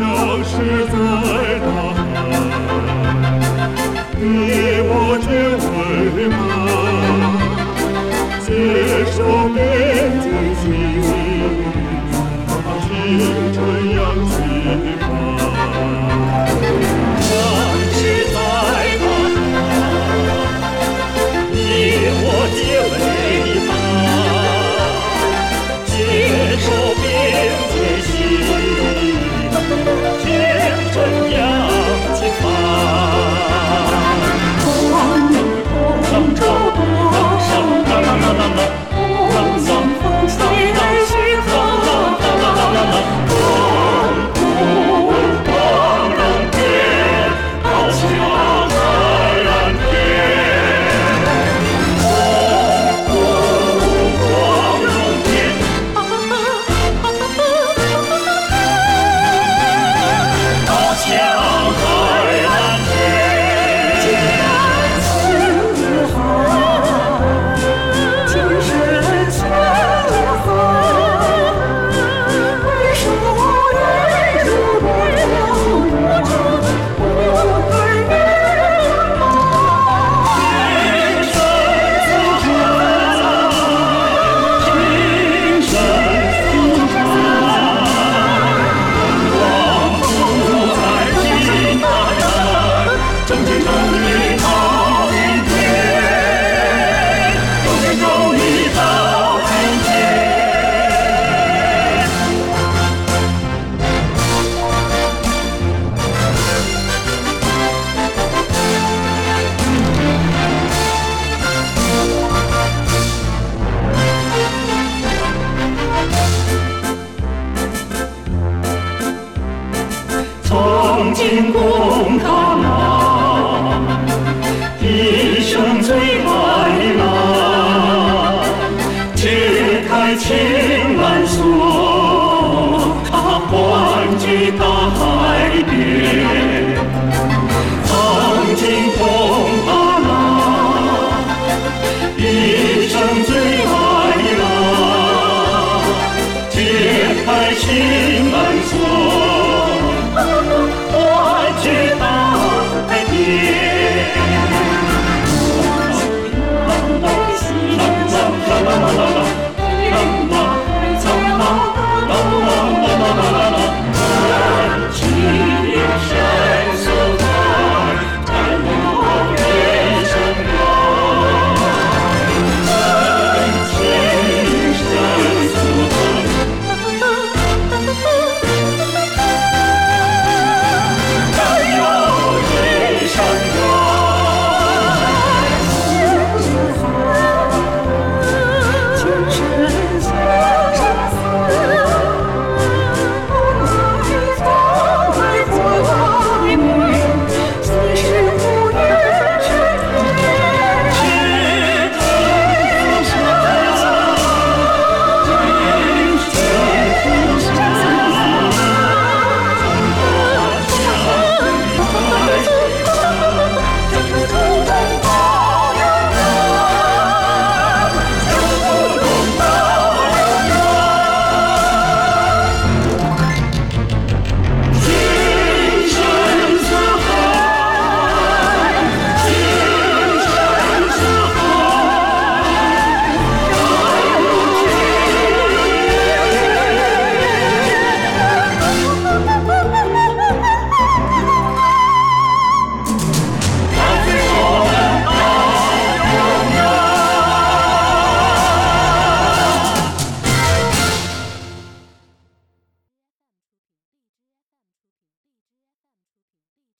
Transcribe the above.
消失在大海你我皆为伴进攻打哪一生最爱的哪揭开情难锁啊欢聚大海边曾经共达哪一生最爱的哪揭开情难锁